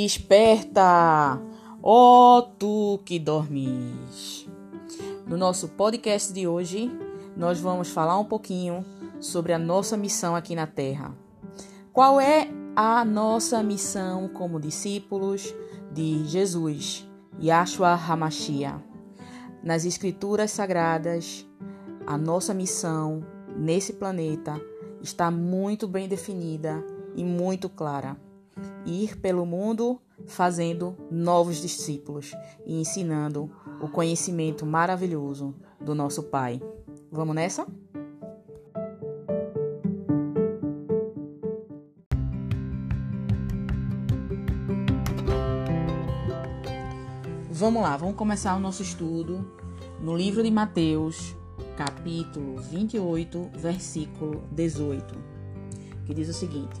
Desperta, ó oh, tu que dormes. No nosso podcast de hoje, nós vamos falar um pouquinho sobre a nossa missão aqui na Terra. Qual é a nossa missão como discípulos de Jesus, Yahshua HaMashiach? Nas Escrituras Sagradas, a nossa missão nesse planeta está muito bem definida e muito clara ir pelo mundo fazendo novos discípulos e ensinando o conhecimento maravilhoso do nosso Pai. Vamos nessa? Vamos lá, vamos começar o nosso estudo no livro de Mateus, capítulo 28, versículo 18, que diz o seguinte: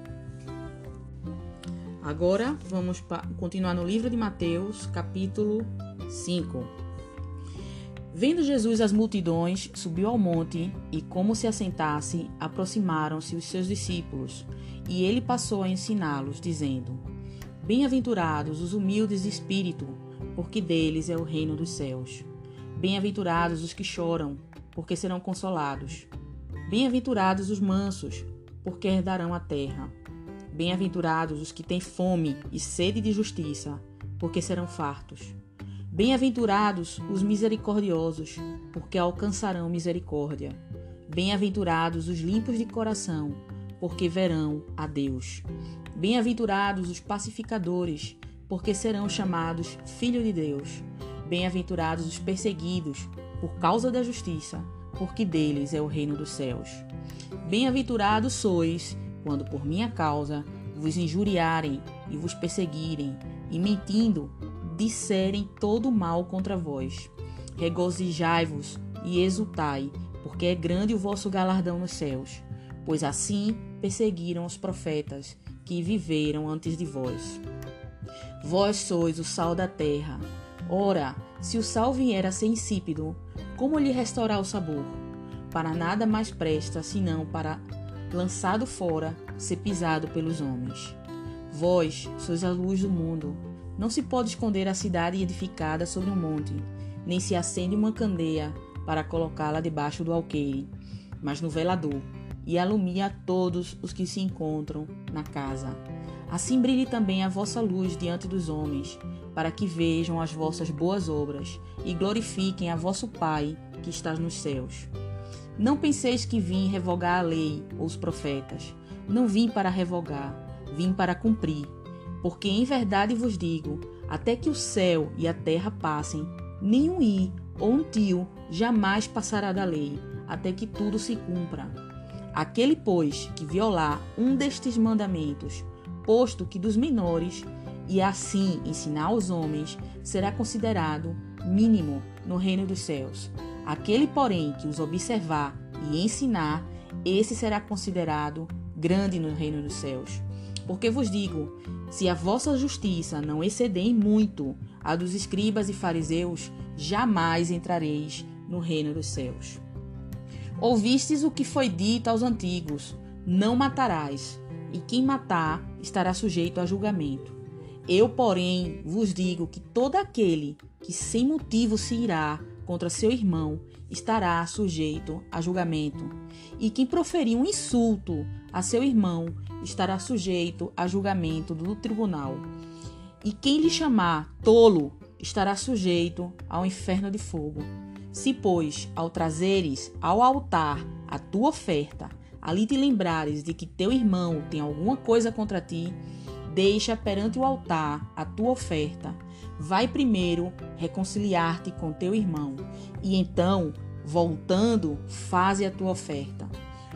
Agora vamos continuar no livro de Mateus, capítulo 5. Vendo Jesus as multidões, subiu ao monte e, como se assentasse, aproximaram-se os seus discípulos, e ele passou a ensiná-los, dizendo: Bem-aventurados os humildes de espírito, porque deles é o reino dos céus. Bem-aventurados os que choram, porque serão consolados. Bem-aventurados os mansos, porque herdarão a terra. Bem-aventurados os que têm fome e sede de justiça, porque serão fartos. Bem-aventurados os misericordiosos, porque alcançarão misericórdia. Bem-aventurados os limpos de coração, porque verão a Deus. Bem-aventurados os pacificadores, porque serão chamados filhos de Deus. Bem-aventurados os perseguidos, por causa da justiça, porque deles é o reino dos céus. Bem-aventurados sois quando por minha causa vos injuriarem e vos perseguirem, e mentindo, disserem todo mal contra vós. Regozijai-vos e exultai, porque é grande o vosso galardão nos céus, pois assim perseguiram os profetas que viveram antes de vós. Vós sois o sal da terra. Ora, se o sal vier a ser insípido, como lhe restaurar o sabor? Para nada mais presta senão para lançado fora, ser pisado pelos homens. Vós sois a luz do mundo. Não se pode esconder a cidade edificada sobre um monte, nem se acende uma candeia para colocá-la debaixo do alqueire, mas no velador, e alumia a todos os que se encontram na casa. Assim brilhe também a vossa luz diante dos homens, para que vejam as vossas boas obras e glorifiquem a vosso Pai que está nos céus. Não penseis que vim revogar a lei ou os profetas. Não vim para revogar, vim para cumprir. Porque em verdade vos digo: até que o céu e a terra passem, nenhum i ou um tio jamais passará da lei, até que tudo se cumpra. Aquele, pois, que violar um destes mandamentos, posto que dos menores, e assim ensinar aos homens, será considerado mínimo no reino dos céus. Aquele, porém, que os observar e ensinar, esse será considerado grande no reino dos céus. Porque vos digo: se a vossa justiça não exceder muito a dos escribas e fariseus, jamais entrareis no reino dos céus. Ouvistes o que foi dito aos antigos: não matarás, e quem matar estará sujeito a julgamento. Eu, porém, vos digo que todo aquele que sem motivo se irá contra seu irmão estará sujeito a julgamento, e quem proferir um insulto a seu irmão estará sujeito a julgamento do tribunal. E quem lhe chamar tolo estará sujeito ao inferno de fogo. Se, pois, ao trazeres ao altar a tua oferta, ali te lembrares de que teu irmão tem alguma coisa contra ti, deixa perante o altar a tua oferta vai primeiro reconciliar-te com teu irmão e então, voltando, faze a tua oferta.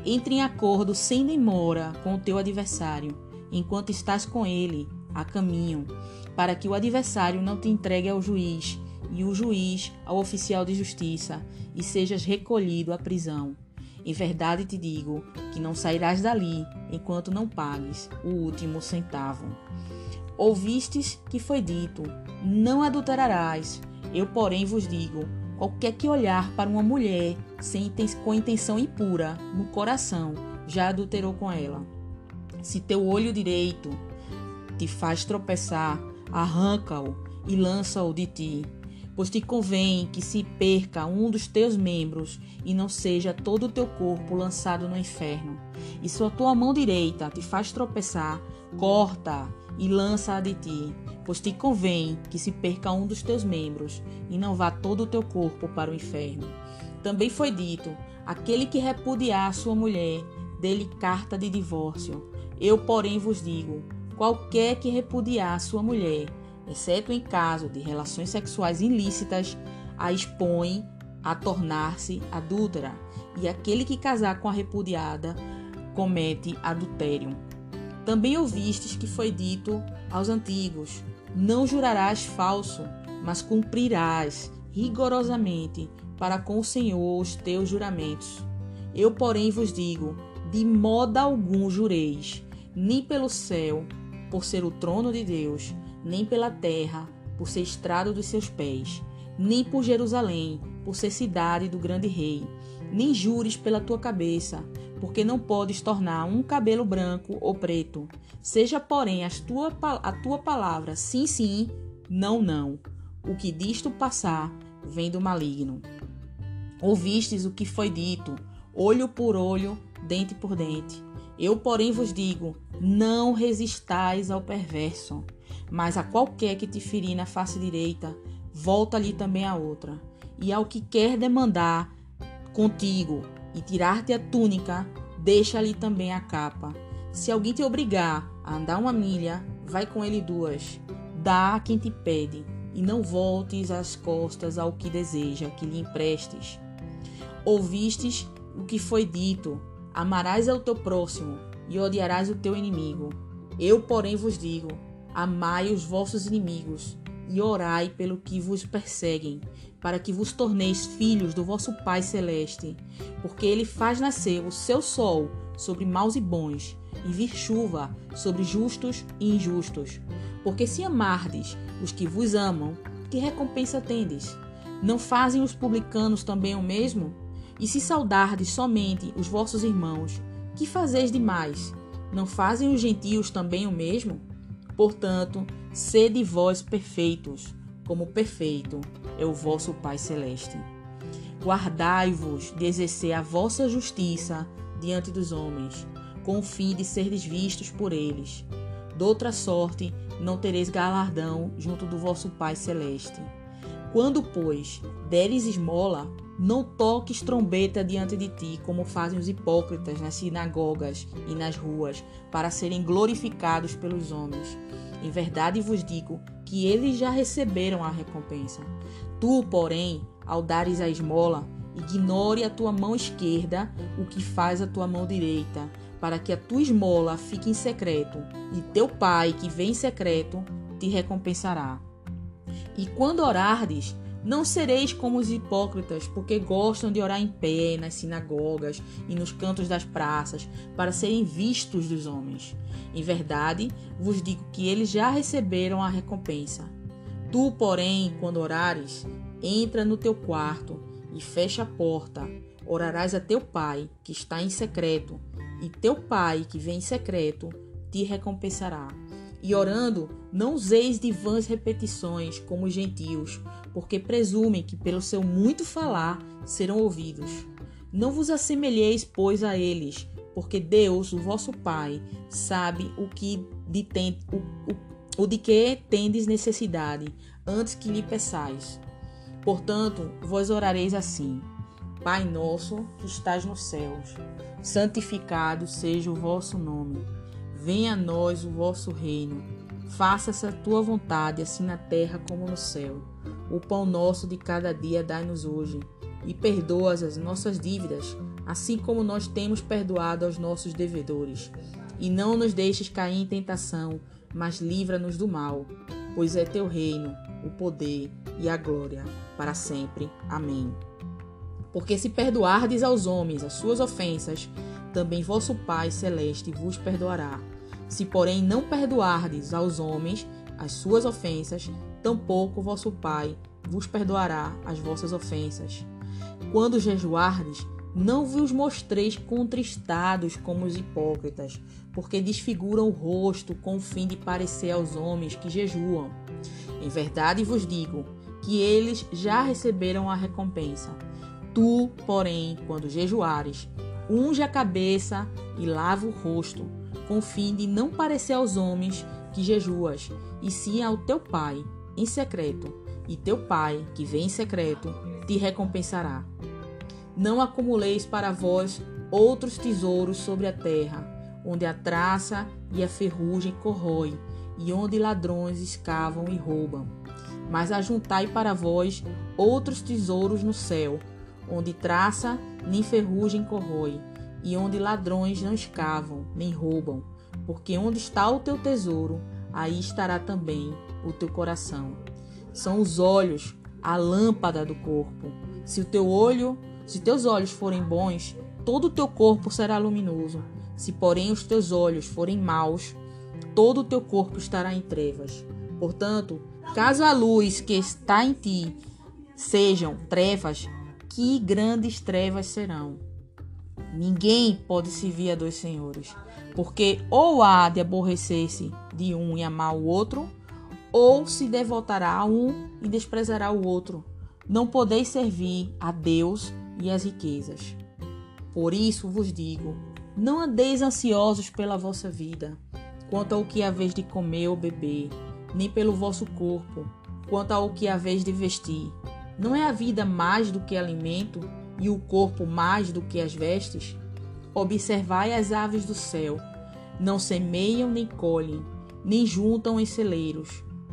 Entre em acordo sem demora com o teu adversário, enquanto estás com ele, a caminho, para que o adversário não te entregue ao juiz e o juiz ao oficial de justiça e sejas recolhido à prisão. Em verdade te digo que não sairás dali enquanto não pagues o último centavo. Ouvistes que foi dito: Não adulterarás. Eu, porém, vos digo: qualquer que olhar para uma mulher sem, com intenção impura no coração, já adulterou com ela. Se teu olho direito te faz tropeçar, arranca-o e lança-o de ti. Pois te convém que se perca um dos teus membros e não seja todo o teu corpo lançado no inferno. E se a tua mão direita te faz tropeçar, corta e lança-a de ti. Pois te convém que se perca um dos teus membros e não vá todo o teu corpo para o inferno. Também foi dito: aquele que repudiar sua mulher, dê-lhe carta de divórcio. Eu, porém, vos digo: qualquer que repudiar sua mulher, exceto em caso de relações sexuais ilícitas, a expõe a tornar-se adúltera, e aquele que casar com a repudiada comete adultério. Também ouvistes que foi dito aos antigos: Não jurarás falso, mas cumprirás rigorosamente para com o Senhor os teus juramentos. Eu, porém, vos digo: de modo algum jureis, nem pelo céu, por ser o trono de Deus, nem pela terra, por ser estrado dos seus pés, nem por Jerusalém, por ser cidade do grande rei, nem jures pela tua cabeça, porque não podes tornar um cabelo branco ou preto. Seja, porém, a tua, a tua palavra sim, sim, não, não. O que disto passar vem do maligno. Ouvistes o que foi dito, olho por olho, dente por dente. Eu, porém, vos digo: não resistais ao perverso, mas a qualquer que te ferir na face direita, volta-lhe também a outra. E ao que quer demandar contigo e tirar-te a túnica, deixa-lhe também a capa. Se alguém te obrigar a andar uma milha, vai com ele duas. Dá a quem te pede, e não voltes as costas ao que deseja que lhe emprestes. Ouvistes o que foi dito: Amarás ao teu próximo e odiarás o teu inimigo. Eu, porém, vos digo: amai os vossos inimigos e orai pelo que vos perseguem, para que vos torneis filhos do vosso Pai celeste, porque ele faz nascer o seu sol sobre maus e bons, e vir chuva sobre justos e injustos. Porque se amardes os que vos amam, que recompensa tendes? Não fazem os publicanos também o mesmo? E se saudardes somente os vossos irmãos, que fazeis demais? Não fazem os gentios também o mesmo? Portanto, sede vós perfeitos, como perfeito é o vosso Pai Celeste. Guardai-vos de exercer a vossa justiça diante dos homens, com o fim de serdes vistos por eles. Doutra sorte, não tereis galardão junto do vosso Pai Celeste. Quando, pois, deres esmola, não toques trombeta diante de ti, como fazem os hipócritas nas sinagogas e nas ruas, para serem glorificados pelos homens. Em verdade vos digo que eles já receberam a recompensa. Tu, porém, ao dares a esmola, ignore a tua mão esquerda o que faz a tua mão direita, para que a tua esmola fique em secreto, e teu pai, que vem em secreto, te recompensará. E quando orardes, não sereis como os hipócritas, porque gostam de orar em pé nas sinagogas e nos cantos das praças, para serem vistos dos homens. Em verdade, vos digo que eles já receberam a recompensa. Tu, porém, quando orares, entra no teu quarto e fecha a porta. Orarás a teu pai, que está em secreto, e teu pai, que vem em secreto, te recompensará. E orando, não useis de vãs repetições, como os gentios, porque presumem que pelo seu muito falar serão ouvidos. Não vos assemelheis, pois, a eles, porque Deus, o vosso Pai, sabe o que de, ten, o, o, o de que tendes necessidade, antes que lhe peçais. Portanto, vós orareis assim: Pai nosso que estás nos céus, santificado seja o vosso nome Venha a nós o vosso reino. Faça-se a tua vontade, assim na terra como no céu. O pão nosso de cada dia dai-nos hoje. E perdoa as nossas dívidas, assim como nós temos perdoado aos nossos devedores. E não nos deixes cair em tentação, mas livra-nos do mal, pois é teu reino, o poder e a glória para sempre. Amém. Porque se perdoardes aos homens as suas ofensas, também vosso Pai celeste vos perdoará. Se, porém, não perdoardes aos homens as suas ofensas, tampouco vosso Pai vos perdoará as vossas ofensas. Quando jejuardes, não vos mostreis contristados como os hipócritas, porque desfiguram o rosto com o fim de parecer aos homens que jejuam. Em verdade vos digo que eles já receberam a recompensa. Tu, porém, quando jejuares, unge a cabeça e lava o rosto, com o fim de não parecer aos homens que jejuas, e sim ao teu pai em secreto, e teu pai, que vem em secreto, te recompensará. Não acumuleis para vós outros tesouros sobre a terra, onde a traça e a ferrugem corroem, e onde ladrões escavam e roubam. Mas ajuntai para vós outros tesouros no céu, onde traça nem ferrugem corrói, e onde ladrões não escavam nem roubam, porque onde está o teu tesouro, aí estará também o teu coração. São os olhos a lâmpada do corpo. Se o teu olho, se teus olhos forem bons, todo o teu corpo será luminoso. Se, porém, os teus olhos forem maus, todo o teu corpo estará em trevas. Portanto, caso a luz que está em ti sejam trevas, que grandes trevas serão. Ninguém pode servir a dois senhores, porque ou há de aborrecer-se de um e amar o outro, ou se devotará a um e desprezará o outro. Não podeis servir a Deus e as riquezas. Por isso vos digo: não andeis ansiosos pela vossa vida, quanto ao que haveis de comer ou beber, nem pelo vosso corpo, quanto ao que haveis de vestir. Não é a vida mais do que alimento e o corpo mais do que as vestes? Observai as aves do céu, não semeiam nem colhem, nem juntam em celeiros,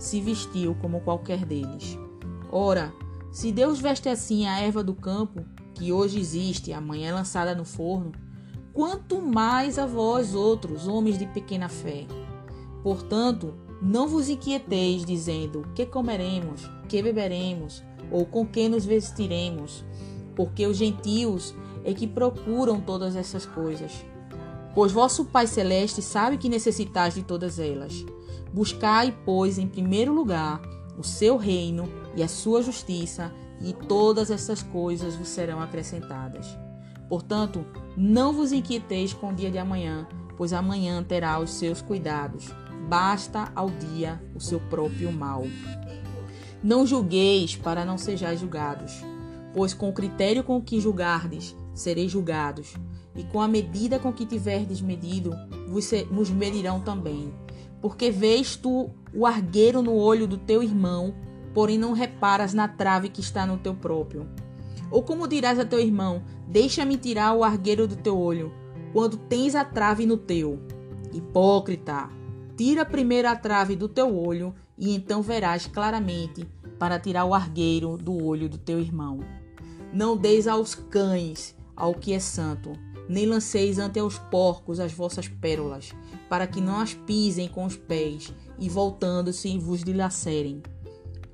se vestiu como qualquer deles. Ora, se Deus veste assim a erva do campo, que hoje existe e amanhã é lançada no forno, quanto mais a vós outros, homens de pequena fé. Portanto, não vos inquieteis dizendo: que comeremos, que beberemos, ou com que nos vestiremos, porque os gentios é que procuram todas essas coisas Pois vosso Pai Celeste sabe que necessitais de todas elas. Buscai, pois, em primeiro lugar o seu reino e a sua justiça, e todas essas coisas vos serão acrescentadas. Portanto, não vos inquieteis com o dia de amanhã, pois amanhã terá os seus cuidados. Basta ao dia o seu próprio mal. Não julgueis para não sejais julgados, pois com o critério com que julgardes, sereis julgados e com a medida com que tiverdes medido, vos medirão também. Porque vês tu o argueiro no olho do teu irmão, porém não reparas na trave que está no teu próprio. Ou como dirás a teu irmão: Deixa-me tirar o argueiro do teu olho, quando tens a trave no teu? Hipócrita! Tira primeiro a trave do teu olho, e então verás claramente para tirar o argueiro do olho do teu irmão. Não deis aos cães ao que é santo, nem lanceis ante aos porcos as vossas pérolas, para que não as pisem com os pés, e voltando-se vos dilacerem.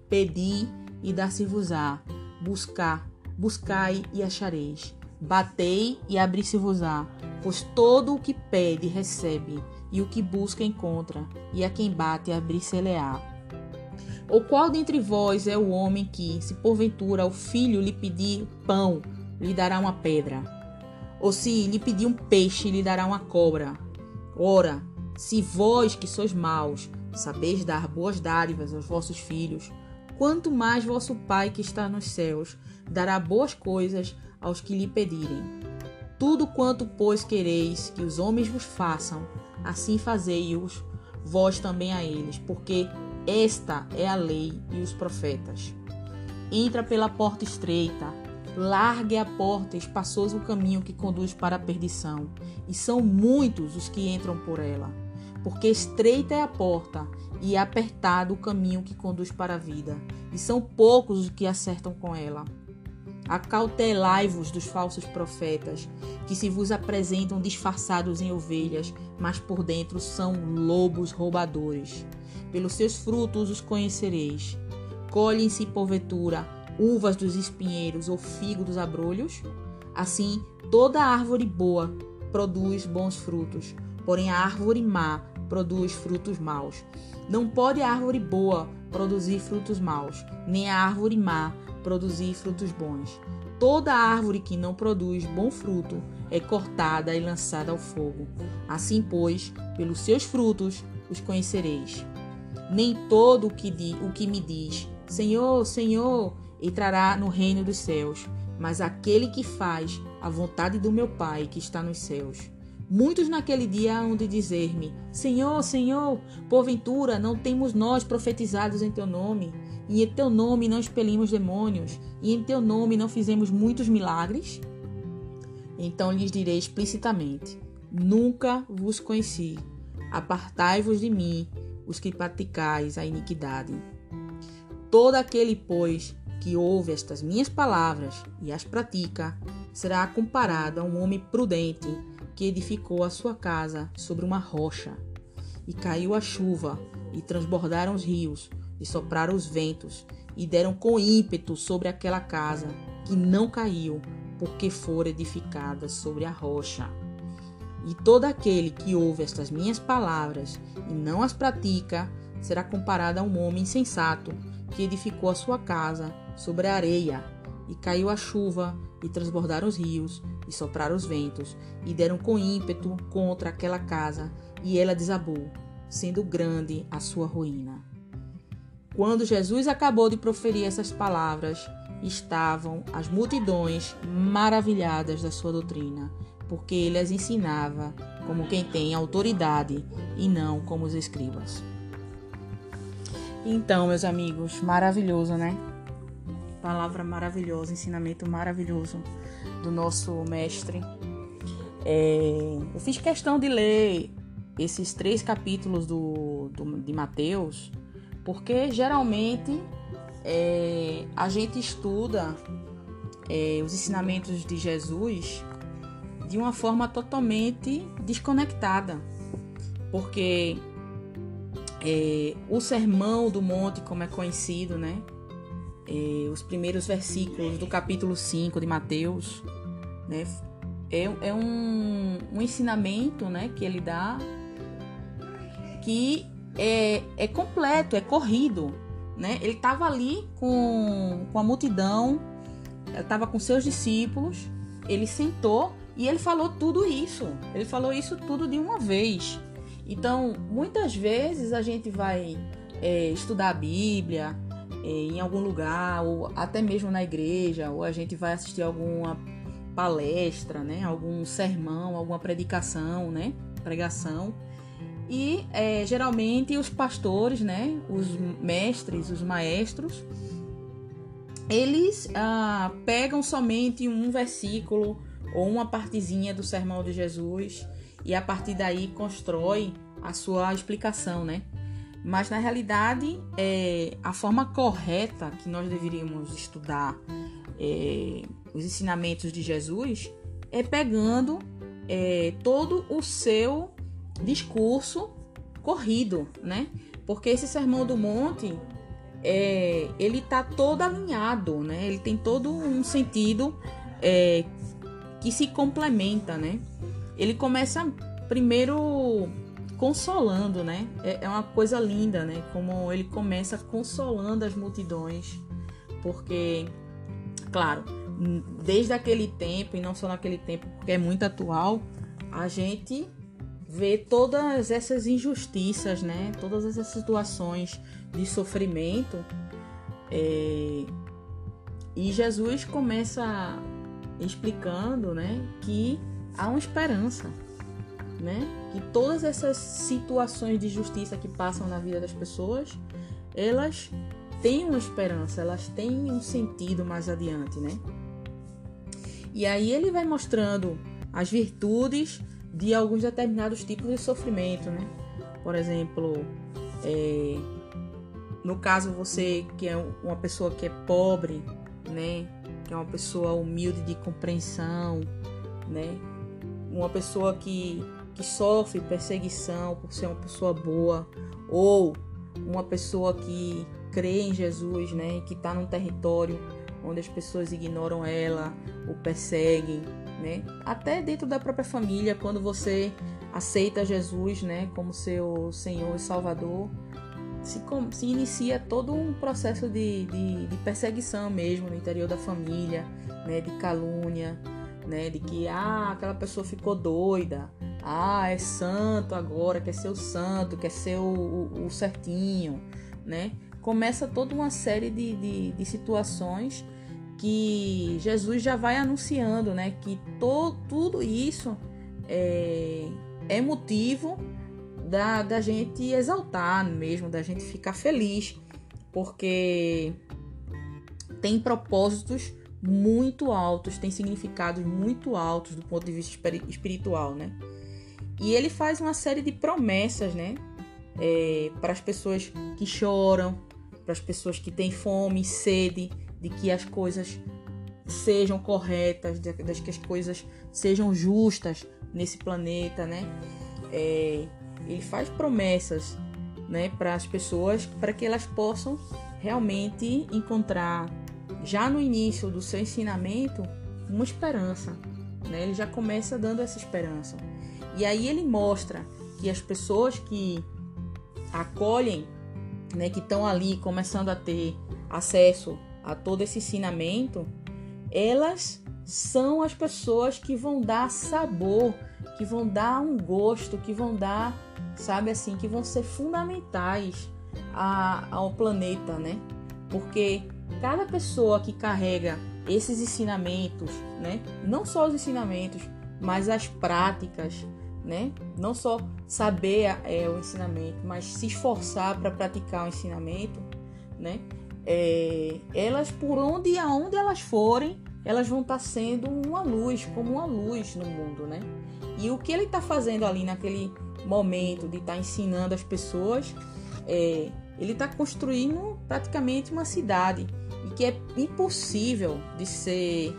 Pedi e dar-se-vos-á, buscar, buscai e achareis. Batei e abri-se-vos-á, pois todo o que pede recebe, e o que busca encontra, e a quem bate abrir-se-lhe-á. Ou qual dentre vós é o homem que, se porventura o filho lhe pedir pão, lhe dará uma pedra? Ou se lhe pedir um peixe, lhe dará uma cobra. Ora, se vós que sois maus, sabeis dar boas dádivas aos vossos filhos, quanto mais vosso Pai que está nos céus dará boas coisas aos que lhe pedirem. Tudo quanto, pois, quereis que os homens vos façam, assim fazei-os vós também a eles, porque esta é a lei e os profetas. Entra pela porta estreita, largue a porta, espaçoso o caminho que conduz para a perdição, e são muitos os que entram por ela. Porque estreita é a porta e apertado o caminho que conduz para a vida, e são poucos os que acertam com ela. Acautelai-vos dos falsos profetas, que se vos apresentam disfarçados em ovelhas, mas por dentro são lobos roubadores. Pelos seus frutos os conhecereis. Colhem-se, porventura, uvas dos espinheiros ou figo dos abrolhos? Assim, toda árvore boa produz bons frutos, porém a árvore má produz frutos maus. Não pode a árvore boa produzir frutos maus, nem a árvore má produzir frutos bons. Toda árvore que não produz bom fruto é cortada e lançada ao fogo. Assim, pois, pelos seus frutos os conhecereis. Nem todo o que, di, o que me diz, Senhor, Senhor, entrará no reino dos céus, mas aquele que faz a vontade do meu Pai que está nos céus. Muitos naquele dia hão de dizer-me: Senhor, Senhor, porventura não temos nós profetizados em teu nome, e em teu nome não expelimos demônios, e em teu nome não fizemos muitos milagres? Então lhes direi explicitamente: Nunca vos conheci. Apartai-vos de mim, os que praticais a iniquidade. Todo aquele, pois, que ouve estas minhas palavras e as pratica, será comparado a um homem prudente que edificou a sua casa sobre uma rocha. E caiu a chuva, e transbordaram os rios, e sopraram os ventos, e deram com ímpeto sobre aquela casa, que não caiu, porque fora edificada sobre a rocha. E todo aquele que ouve estas minhas palavras e não as pratica, será comparado a um homem insensato que edificou a sua casa sobre a areia. E caiu a chuva, e transbordaram os rios, e sopraram os ventos, e deram com ímpeto contra aquela casa, e ela desabou, sendo grande a sua ruína. Quando Jesus acabou de proferir essas palavras, estavam as multidões maravilhadas da sua doutrina, porque ele as ensinava como quem tem autoridade e não como os escribas. Então, meus amigos, maravilhoso, né? Palavra maravilhosa, ensinamento maravilhoso do nosso mestre. É, eu fiz questão de ler esses três capítulos do, do de Mateus, porque geralmente é, a gente estuda é, os ensinamentos de Jesus de uma forma totalmente desconectada, porque é, o Sermão do Monte, como é conhecido, né? É, os primeiros versículos do capítulo 5 de Mateus, né? É, é um, um ensinamento né, que ele dá que é, é completo, é corrido. Né? Ele estava ali com, com a multidão, estava com seus discípulos, ele sentou e ele falou tudo isso. Ele falou isso tudo de uma vez. Então, muitas vezes a gente vai é, estudar a Bíblia em algum lugar, ou até mesmo na igreja, ou a gente vai assistir alguma palestra, né? Algum sermão, alguma predicação, né? Pregação. E é, geralmente os pastores, né? Os mestres, os maestros, eles ah, pegam somente um versículo ou uma partezinha do sermão de Jesus e a partir daí constrói a sua explicação, né? Mas na realidade, é, a forma correta que nós deveríamos estudar é, os ensinamentos de Jesus é pegando é, todo o seu discurso corrido, né? Porque esse sermão do monte é, ele tá todo alinhado, né? Ele tem todo um sentido é, que se complementa, né? Ele começa primeiro consolando, né? É, é uma coisa linda, né? Como ele começa consolando as multidões, porque, claro, desde aquele tempo e não só naquele tempo, porque é muito atual, a gente vê todas essas injustiças, né? Todas essas situações de sofrimento. É... E Jesus começa explicando, né, que há uma esperança, né? Que todas essas situações de justiça que passam na vida das pessoas, elas têm uma esperança, elas têm um sentido mais adiante, né? E aí ele vai mostrando as virtudes de alguns determinados tipos de sofrimento, né? Por exemplo, é, no caso você que é uma pessoa que é pobre, né? Que é uma pessoa humilde de compreensão, né? Uma pessoa que, que sofre perseguição por ser uma pessoa boa, ou uma pessoa que crê em Jesus, né? Que está num território onde as pessoas ignoram ela, o perseguem, né? Até dentro da própria família, quando você aceita Jesus, né, como seu Senhor e Salvador, se, se inicia todo um processo de, de, de, perseguição mesmo no interior da família, né, de calúnia, né, de que ah, aquela pessoa ficou doida, ah, é santo agora, quer ser o santo, quer ser o, o, o certinho, né? Começa toda uma série de, de, de situações que Jesus já vai anunciando, né? Que to, tudo isso é, é motivo da, da gente exaltar mesmo, da gente ficar feliz, porque tem propósitos muito altos, tem significados muito altos do ponto de vista espiritual, né? E ele faz uma série de promessas, né? É, para as pessoas que choram, para as pessoas que têm fome, sede, de que as coisas sejam corretas, de, de que as coisas sejam justas nesse planeta, né? É, ele faz promessas, né, para as pessoas, para que elas possam realmente encontrar já no início do seu ensinamento uma esperança, né? Ele já começa dando essa esperança. E aí ele mostra que as pessoas que acolhem, né, que estão ali começando a ter acesso a todo esse ensinamento, elas são as pessoas que vão dar sabor, que vão dar um gosto, que vão dar, sabe assim, que vão ser fundamentais a, ao planeta, né? Porque cada pessoa que carrega esses ensinamentos, né? Não só os ensinamentos, mas as práticas, né? Não só saber é, o ensinamento, mas se esforçar para praticar o ensinamento, né? É, elas por onde e aonde elas forem, elas vão estar tá sendo uma luz, como uma luz no mundo, né? E o que ele está fazendo ali naquele momento de estar tá ensinando as pessoas, é, ele está construindo praticamente uma cidade e que é impossível de ser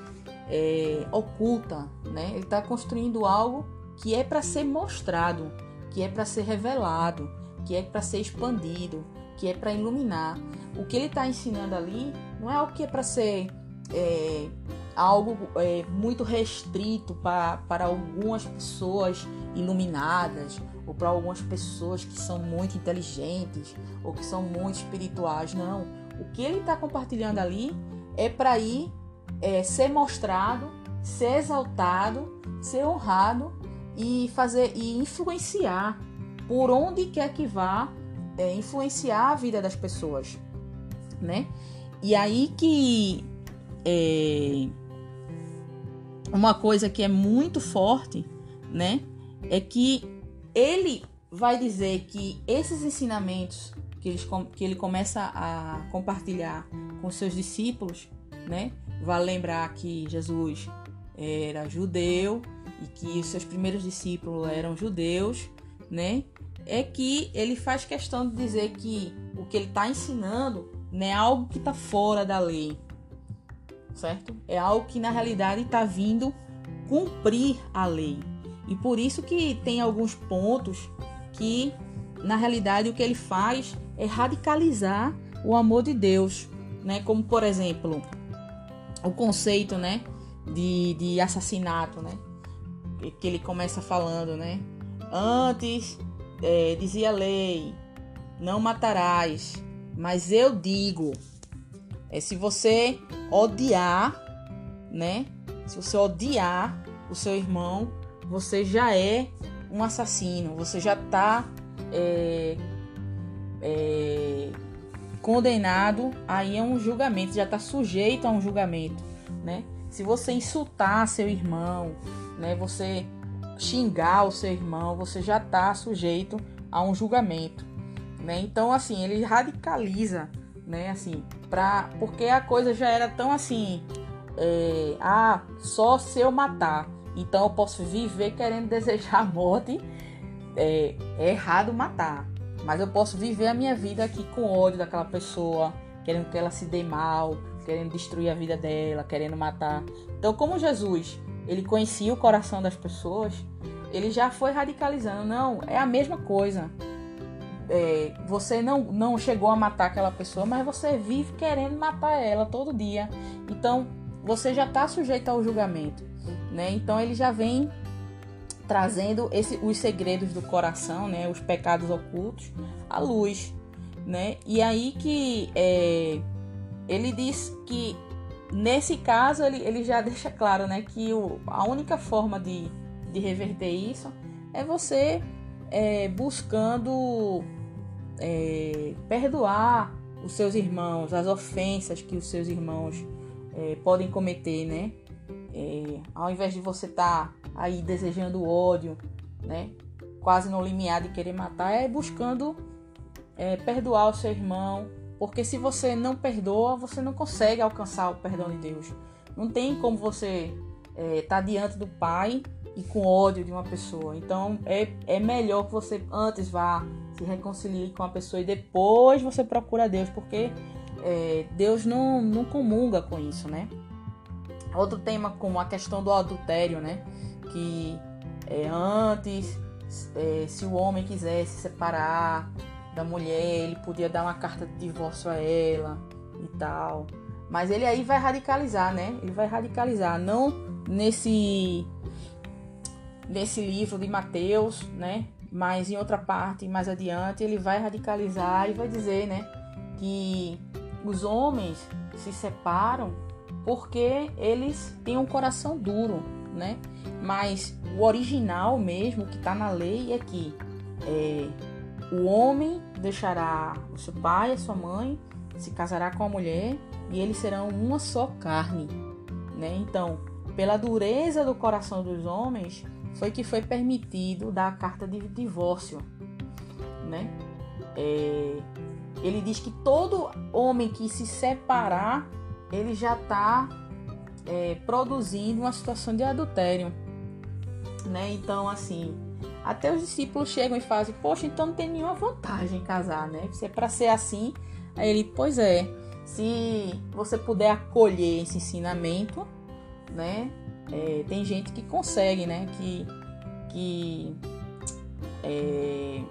é, oculta, né? Ele está construindo algo que é para ser mostrado, que é para ser revelado, que é para ser expandido, que é para iluminar. O que ele está ensinando ali não é algo que é para ser é, algo é, muito restrito para, para algumas pessoas iluminadas ou para algumas pessoas que são muito inteligentes ou que são muito espirituais. Não. O que ele está compartilhando ali é para ir é, ser mostrado, ser exaltado, ser honrado e fazer e influenciar por onde quer que vá é, influenciar a vida das pessoas, né? E aí que é, uma coisa que é muito forte, né? É que ele vai dizer que esses ensinamentos que ele, que ele começa a compartilhar com seus discípulos, né? Vale lembrar que Jesus era judeu e que os seus primeiros discípulos eram judeus, né? é que ele faz questão de dizer que o que ele está ensinando não é algo que está fora da lei, certo? É algo que na realidade está vindo cumprir a lei. E por isso que tem alguns pontos que na realidade o que ele faz é radicalizar o amor de Deus, né? Como por exemplo o conceito, né, de, de assassinato, né? Que ele começa falando, né? Antes é, dizia a lei: não matarás. Mas eu digo, é se você odiar, né? Se você odiar o seu irmão, você já é um assassino, você já está é, é, condenado aí a um julgamento, já está sujeito a um julgamento, né? Se você insultar seu irmão, né? Você xingar o seu irmão, você já está sujeito a um julgamento, né? Então, assim, ele radicaliza, né? Assim, pra, porque a coisa já era tão assim, é, ah, só se eu matar, então eu posso viver querendo desejar a morte, é, é errado matar, mas eu posso viver a minha vida aqui com ódio daquela pessoa, querendo que ela se dê mal, querendo destruir a vida dela, querendo matar. Então, como Jesus, ele conhecia o coração das pessoas, ele já foi radicalizando. Não, é a mesma coisa. É, você não, não chegou a matar aquela pessoa, mas você vive querendo matar ela todo dia. Então, você já está sujeito ao julgamento. Né? Então, ele já vem trazendo esse, os segredos do coração, né? os pecados ocultos, à luz. Né? E aí que é, ele diz que nesse caso ele, ele já deixa claro né, que o, a única forma de de reverter isso é você é, buscando é, perdoar os seus irmãos, as ofensas que os seus irmãos é, podem cometer, né? É, ao invés de você estar tá aí desejando ódio, né? Quase no limiar de querer matar, é buscando é, perdoar o seu irmão, porque se você não perdoa, você não consegue alcançar o perdão de Deus. Não tem como você estar é, tá diante do Pai e com ódio de uma pessoa. Então é, é melhor que você antes vá se reconcilie com a pessoa e depois você procura Deus, porque é, Deus não, não comunga com isso, né? Outro tema como a questão do adultério, né? Que é, antes, é, se o homem quisesse se separar da mulher, ele podia dar uma carta de divórcio a ela e tal. Mas ele aí vai radicalizar, né? Ele vai radicalizar, não nesse nesse livro de Mateus, né? Mas em outra parte, mais adiante, ele vai radicalizar e vai dizer, né, que os homens se separam porque eles têm um coração duro, né? Mas o original mesmo que está na lei é que é, o homem deixará o seu pai, a sua mãe, se casará com a mulher e eles serão uma só carne, né? Então, pela dureza do coração dos homens, foi que foi permitido dar a carta de divórcio, né? É, ele diz que todo homem que se separar, ele já está é, produzindo uma situação de adultério, né? Então, assim, até os discípulos chegam e fazem, poxa, então não tem nenhuma vantagem em casar, né? Se é para ser assim, aí ele, pois é, se você puder acolher esse ensinamento, né? É, tem gente que consegue, né? Que, que é,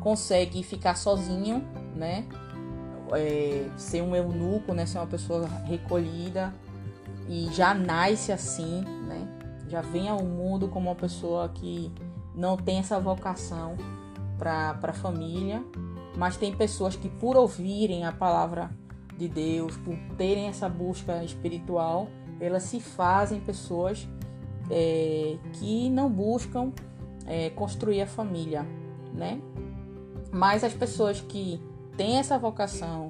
consegue ficar sozinho, né? É, ser um eunuco, né? Ser uma pessoa recolhida e já nasce assim, né? Já vem ao mundo como uma pessoa que não tem essa vocação para a família, mas tem pessoas que por ouvirem a palavra de Deus, por terem essa busca espiritual, elas se fazem pessoas é, que não buscam é, construir a família, né? Mas as pessoas que têm essa vocação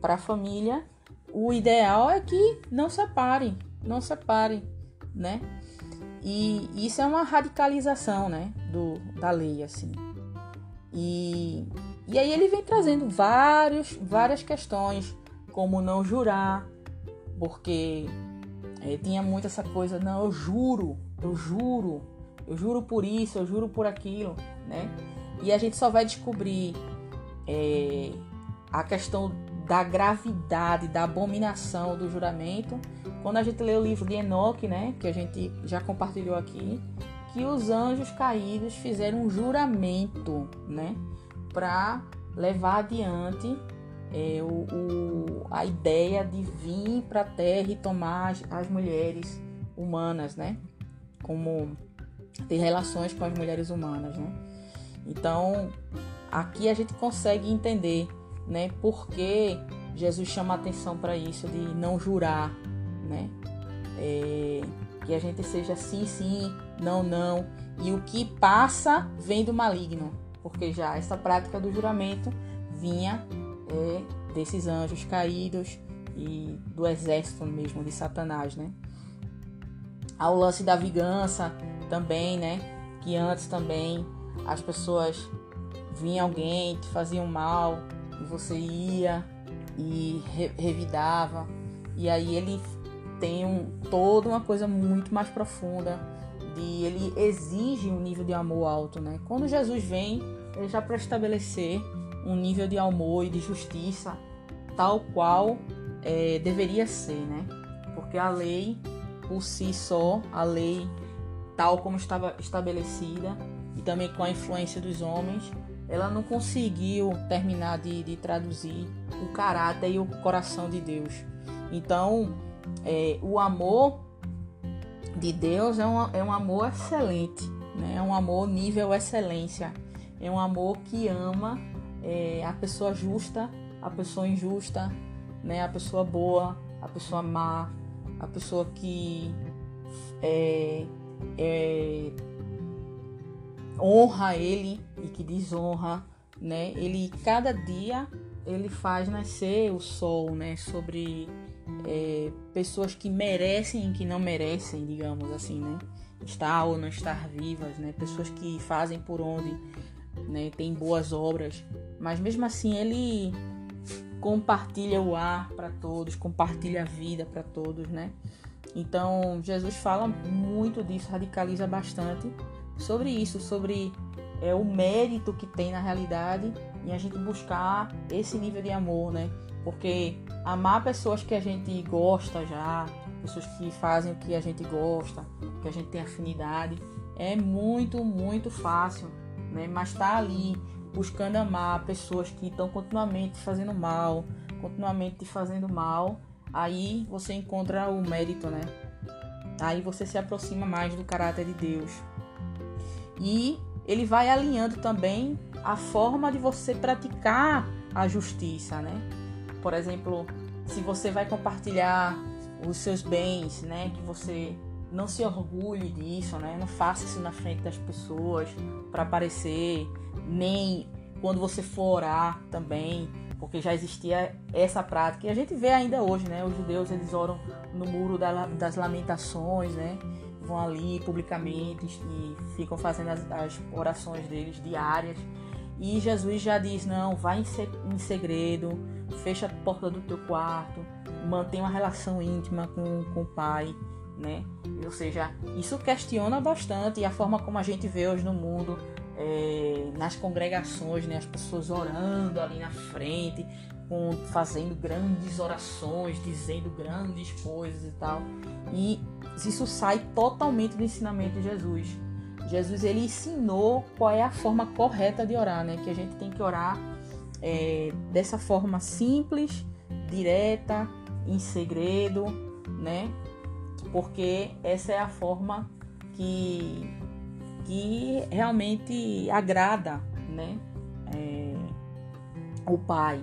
para a família, o ideal é que não separem, não separem, né? E isso é uma radicalização, né, do, da lei, assim. E, e aí ele vem trazendo vários, várias questões, como não jurar, porque é, tinha muito essa coisa, não, eu juro, eu juro, eu juro por isso, eu juro por aquilo, né? E a gente só vai descobrir é, a questão da gravidade, da abominação do juramento quando a gente lê o livro de Enoque, né? Que a gente já compartilhou aqui, que os anjos caídos fizeram um juramento, né? Para levar adiante é, o, o, a ideia de vir para a Terra e tomar as, as, mulheres humanas, né? Como ter relações com as mulheres humanas, né? Então, aqui a gente consegue entender, né? Por que Jesus chama atenção para isso de não jurar, né? É, que a gente seja sim, sim, não, não. E o que passa vem do maligno, porque já essa prática do juramento vinha é, desses anjos caídos e do exército mesmo de Satanás, né? Ao lance da vingança também, né? Que antes também as pessoas vinha alguém, te faziam mal, e você ia e re revidava. E aí ele tem um, toda uma coisa muito mais profunda de ele exige um nível de amor alto, né? Quando Jesus vem, ele já para estabelecer um nível de amor e de justiça tal qual é, deveria ser, né? Porque a lei por si só, a lei tal como estava estabelecida e também com a influência dos homens, ela não conseguiu terminar de, de traduzir o caráter e o coração de Deus. Então, é, o amor de Deus é um, é um amor excelente, né? é um amor nível excelência, é um amor que ama é, a pessoa justa, a pessoa injusta, né? a pessoa boa, a pessoa má, a pessoa que é, é, honra ele e que desonra, né? Ele cada dia ele faz nascer o sol, né? Sobre é, pessoas que merecem e que não merecem, digamos assim, né? Estar ou não estar vivas, né? Pessoas que fazem por onde, né? Tem boas obras, mas mesmo assim ele compartilha o ar para todos, compartilha a vida para todos, né? Então Jesus fala muito disso, radicaliza bastante sobre isso, sobre é, o mérito que tem na realidade em a gente buscar esse nível de amor, né? Porque amar pessoas que a gente gosta já, pessoas que fazem o que a gente gosta, que a gente tem afinidade, é muito, muito fácil, né? Mas tá ali buscando amar pessoas que estão continuamente fazendo mal, continuamente te fazendo mal, aí você encontra o mérito, né? Aí você se aproxima mais do caráter de Deus. E ele vai alinhando também a forma de você praticar a justiça, né? Por exemplo, se você vai compartilhar os seus bens, né, que você não se orgulhe disso, né? Não faça isso na frente das pessoas para aparecer, nem quando você for orar também, porque já existia essa prática. E a gente vê ainda hoje, né? Os judeus eles oram no muro das lamentações, né? Vão ali publicamente e ficam fazendo as, as orações deles diárias. E Jesus já diz: não, vai em, se, em segredo, fecha a porta do teu quarto, mantenha uma relação íntima com, com o Pai, né? Ou seja, isso questiona bastante a forma como a gente vê hoje no mundo, é, nas congregações, né? As pessoas orando ali na frente, com, fazendo grandes orações, dizendo grandes coisas e tal. E isso sai totalmente do ensinamento de Jesus. Jesus ele ensinou qual é a forma correta de orar, né? Que a gente tem que orar é, dessa forma simples, direta, em segredo, né? Porque essa é a forma que, que realmente agrada, né? É, o Pai.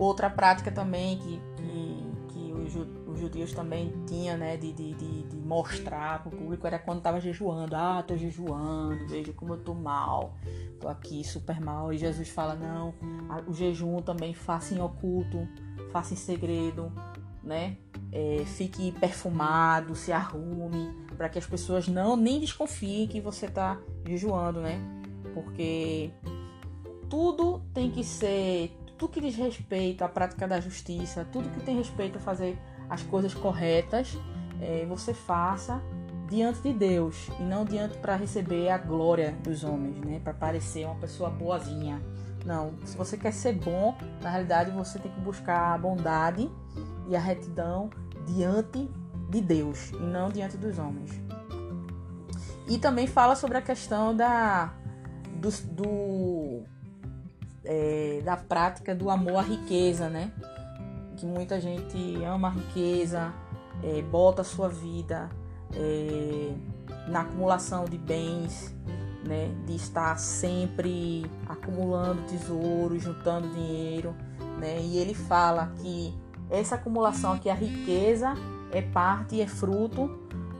Outra prática também que, que, que os, judeus também tinham, né, de, de, de, de mostrar para o público era quando estava jejuando. Ah, estou jejuando, veja como eu estou mal, estou aqui super mal. E Jesus fala: não, o jejum também faça em oculto, faça em segredo, né? É, fique perfumado, se arrume, para que as pessoas não nem desconfiem que você está jejuando, né? Porque tudo tem que ser tudo que diz respeito à prática da justiça, tudo que tem respeito a fazer as coisas corretas, é, você faça diante de Deus e não diante para receber a glória dos homens, né? Para parecer uma pessoa boazinha. Não, se você quer ser bom, na realidade você tem que buscar a bondade e a retidão diante de Deus e não diante dos homens. E também fala sobre a questão da do, do é, da prática do amor à riqueza, né? Que muita gente ama a riqueza, é, bota a sua vida é, na acumulação de bens, né? De estar sempre acumulando tesouros, juntando dinheiro, né? E ele fala que essa acumulação aqui, a riqueza, é parte e é fruto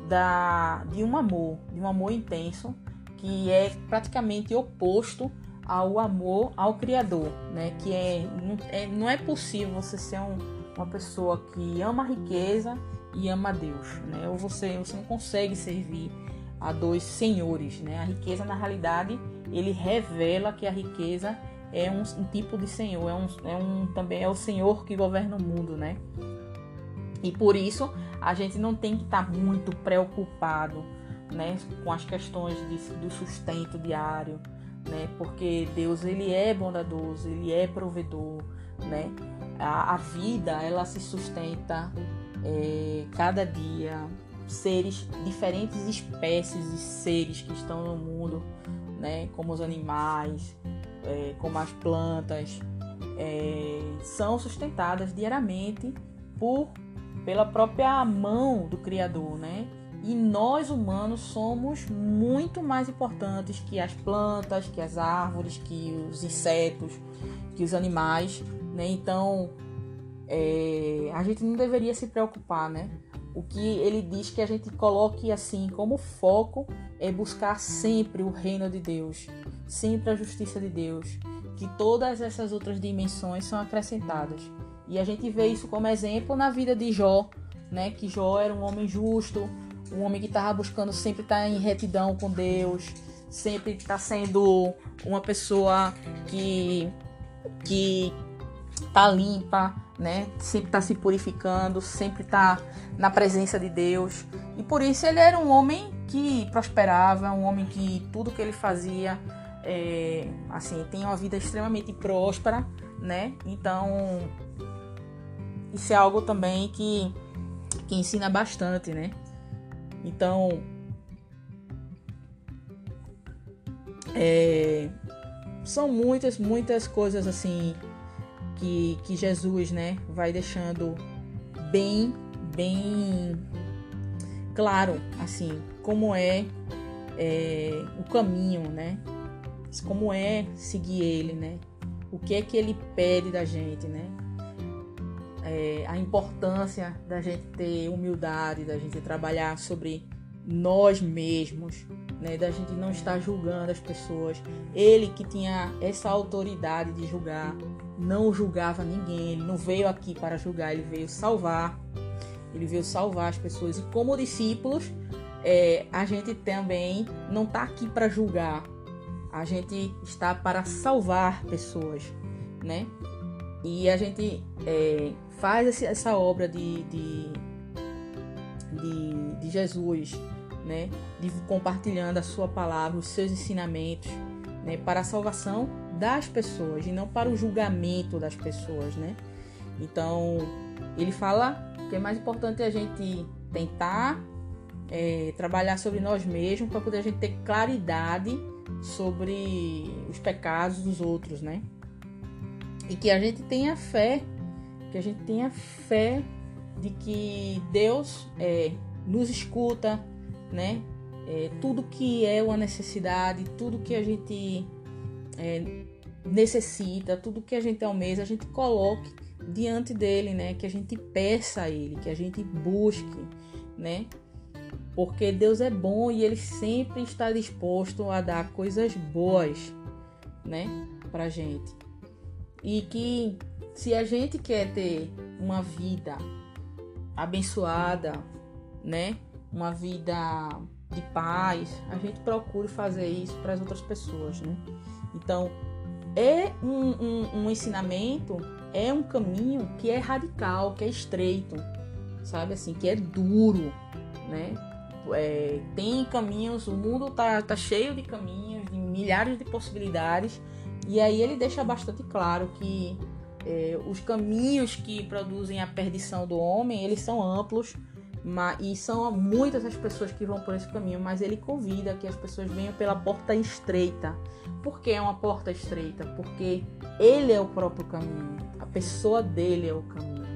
da, de um amor, de um amor intenso, que é praticamente oposto ao amor ao Criador, né? Que é não, é, não é possível você ser um, uma pessoa que ama a riqueza e ama a Deus, né? Ou você, você não consegue servir a dois senhores, né? A riqueza na realidade ele revela que a riqueza é um, um tipo de senhor, é um, é um também é o senhor que governa o mundo, né? E por isso a gente não tem que estar tá muito preocupado, né, com as questões de, do sustento diário, né? Porque Deus ele é bondoso, ele é provedor, né? A, a vida ela se sustenta é, cada dia seres diferentes espécies de seres que estão no mundo, né? Como os animais, é, como as plantas, é, são sustentadas diariamente por pela própria mão do Criador, né? E nós humanos somos muito mais importantes que as plantas, que as árvores, que os insetos, que os animais, né? Então é, a gente não deveria se preocupar, né? O que ele diz que a gente coloque assim como foco é buscar sempre o reino de Deus, sempre a justiça de Deus, que todas essas outras dimensões são acrescentadas. E a gente vê isso como exemplo na vida de Jó, né? Que Jó era um homem justo, um homem que estava buscando sempre estar em retidão com Deus, sempre está sendo uma pessoa que que tá limpa, né? Sempre está se purificando, sempre está na presença de Deus. E por isso ele era um homem que prosperava, um homem que tudo que ele fazia, é, assim, tem uma vida extremamente próspera, né? Então isso é algo também que que ensina bastante, né? Então, é, são muitas, muitas coisas assim que, que Jesus, né, vai deixando bem, bem claro, assim, como é, é o caminho, né? Como é seguir Ele, né? O que é que Ele pede da gente, né? É, a importância da gente ter humildade, da gente trabalhar sobre nós mesmos, né, da gente não estar julgando as pessoas. Ele que tinha essa autoridade de julgar, não julgava ninguém, ele não veio aqui para julgar, ele veio salvar. Ele veio salvar as pessoas. E como discípulos, é, a gente também não está aqui para julgar, a gente está para salvar pessoas, né? E a gente é, faz essa obra de, de, de, de Jesus, né? De compartilhando a sua palavra, os seus ensinamentos, né? Para a salvação das pessoas e não para o julgamento das pessoas, né? Então, ele fala que é mais importante a gente tentar é, trabalhar sobre nós mesmos para poder a gente ter claridade sobre os pecados dos outros, né? E que a gente tenha fé que a gente tenha fé de que Deus é, nos escuta, né? É, tudo que é uma necessidade, tudo que a gente é, necessita, tudo que a gente almeja, a gente coloque diante dele, né? Que a gente peça a ele, que a gente busque, né? Porque Deus é bom e ele sempre está disposto a dar coisas boas, né, pra gente. E que se a gente quer ter uma vida abençoada, né? Uma vida de paz, a gente procure fazer isso para as outras pessoas, né? Então, é um, um, um, ensinamento, é um caminho que é radical, que é estreito, sabe assim, que é duro, né? É, tem caminhos, o mundo tá, tá cheio de caminhos, de milhares de possibilidades, e aí ele deixa bastante claro que é, os caminhos que produzem a perdição do homem, eles são amplos, mas, e são muitas as pessoas que vão por esse caminho, mas ele convida que as pessoas venham pela porta estreita. Por que é uma porta estreita? Porque ele é o próprio caminho, a pessoa dele é o caminho,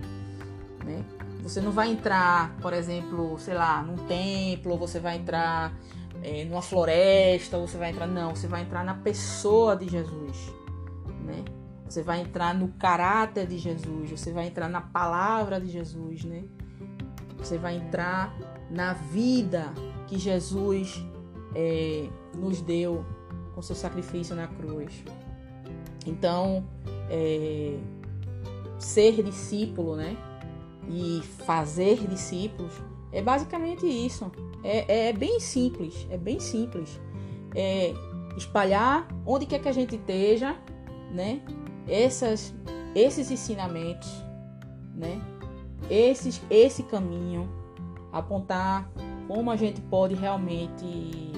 né? Você não vai entrar, por exemplo, sei lá, num templo, você vai entrar é, numa floresta, você vai entrar. Não, você vai entrar na pessoa de Jesus, né? Você vai entrar no caráter de Jesus, você vai entrar na palavra de Jesus, né? Você vai entrar na vida que Jesus é, nos deu com seu sacrifício na cruz. Então, é, ser discípulo, né? E fazer discípulos É basicamente isso. É, é, é bem simples, é bem simples. É espalhar onde quer que a gente esteja, né? Essas, esses ensinamentos, né? Esses, esse caminho, apontar como a gente pode realmente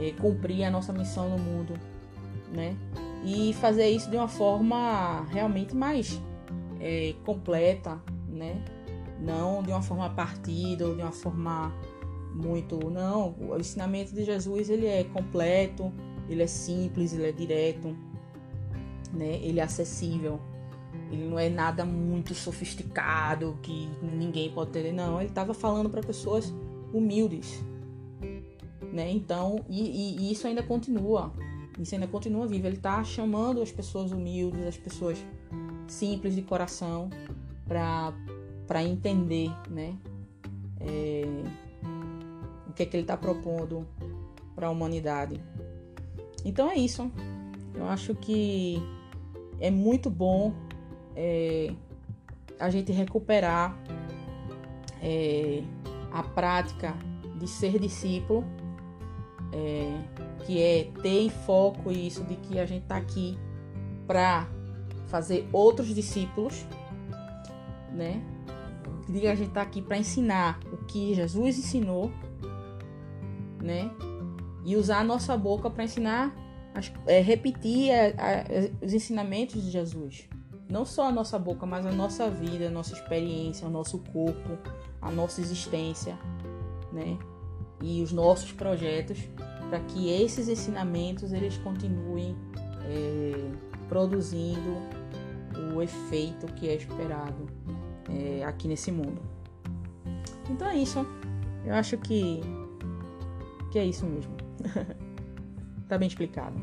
é, cumprir a nossa missão no mundo, né? E fazer isso de uma forma realmente mais é, completa, né? Não de uma forma partida ou de uma forma muito, não. O ensinamento de Jesus ele é completo, ele é simples, ele é direto, né? Ele é acessível. Ele não é nada muito sofisticado que ninguém pode ter. Não, ele estava falando para pessoas humildes, né? Então, e, e, isso ainda continua. Isso ainda continua vivo. Ele está chamando as pessoas humildes, as pessoas simples de coração, para entender, né? É, o que é que ele está propondo para a humanidade. Então é isso. Eu acho que é muito bom é, a gente recuperar é, a prática de ser discípulo é, que é ter em foco isso de que a gente está aqui para fazer outros discípulos, né? Que a gente está aqui para ensinar o que Jesus ensinou, né? E usar a nossa boca para ensinar, é, repetir a, a, os ensinamentos de Jesus. Não só a nossa boca, mas a nossa vida, a nossa experiência, o nosso corpo, a nossa existência, né? E os nossos projetos para que esses ensinamentos eles continuem é, produzindo o efeito que é esperado é, aqui nesse mundo. Então é isso. Eu acho que que é isso mesmo. tá bem explicado.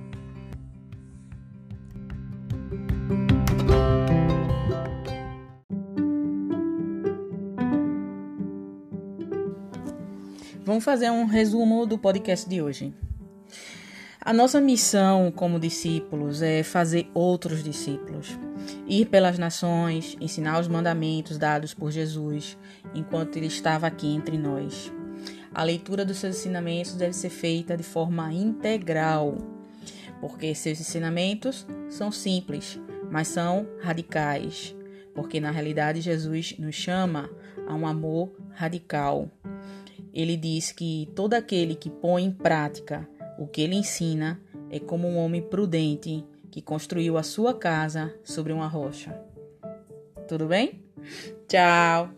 Vamos fazer um resumo do podcast de hoje. A nossa missão como discípulos é fazer outros discípulos, ir pelas nações, ensinar os mandamentos dados por Jesus enquanto ele estava aqui entre nós. A leitura dos seus ensinamentos deve ser feita de forma integral, porque seus ensinamentos são simples, mas são radicais, porque na realidade Jesus nos chama a um amor radical ele diz que todo aquele que põe em prática o que ele ensina é como um homem prudente que construiu a sua casa sobre uma rocha. Tudo bem? Tchau!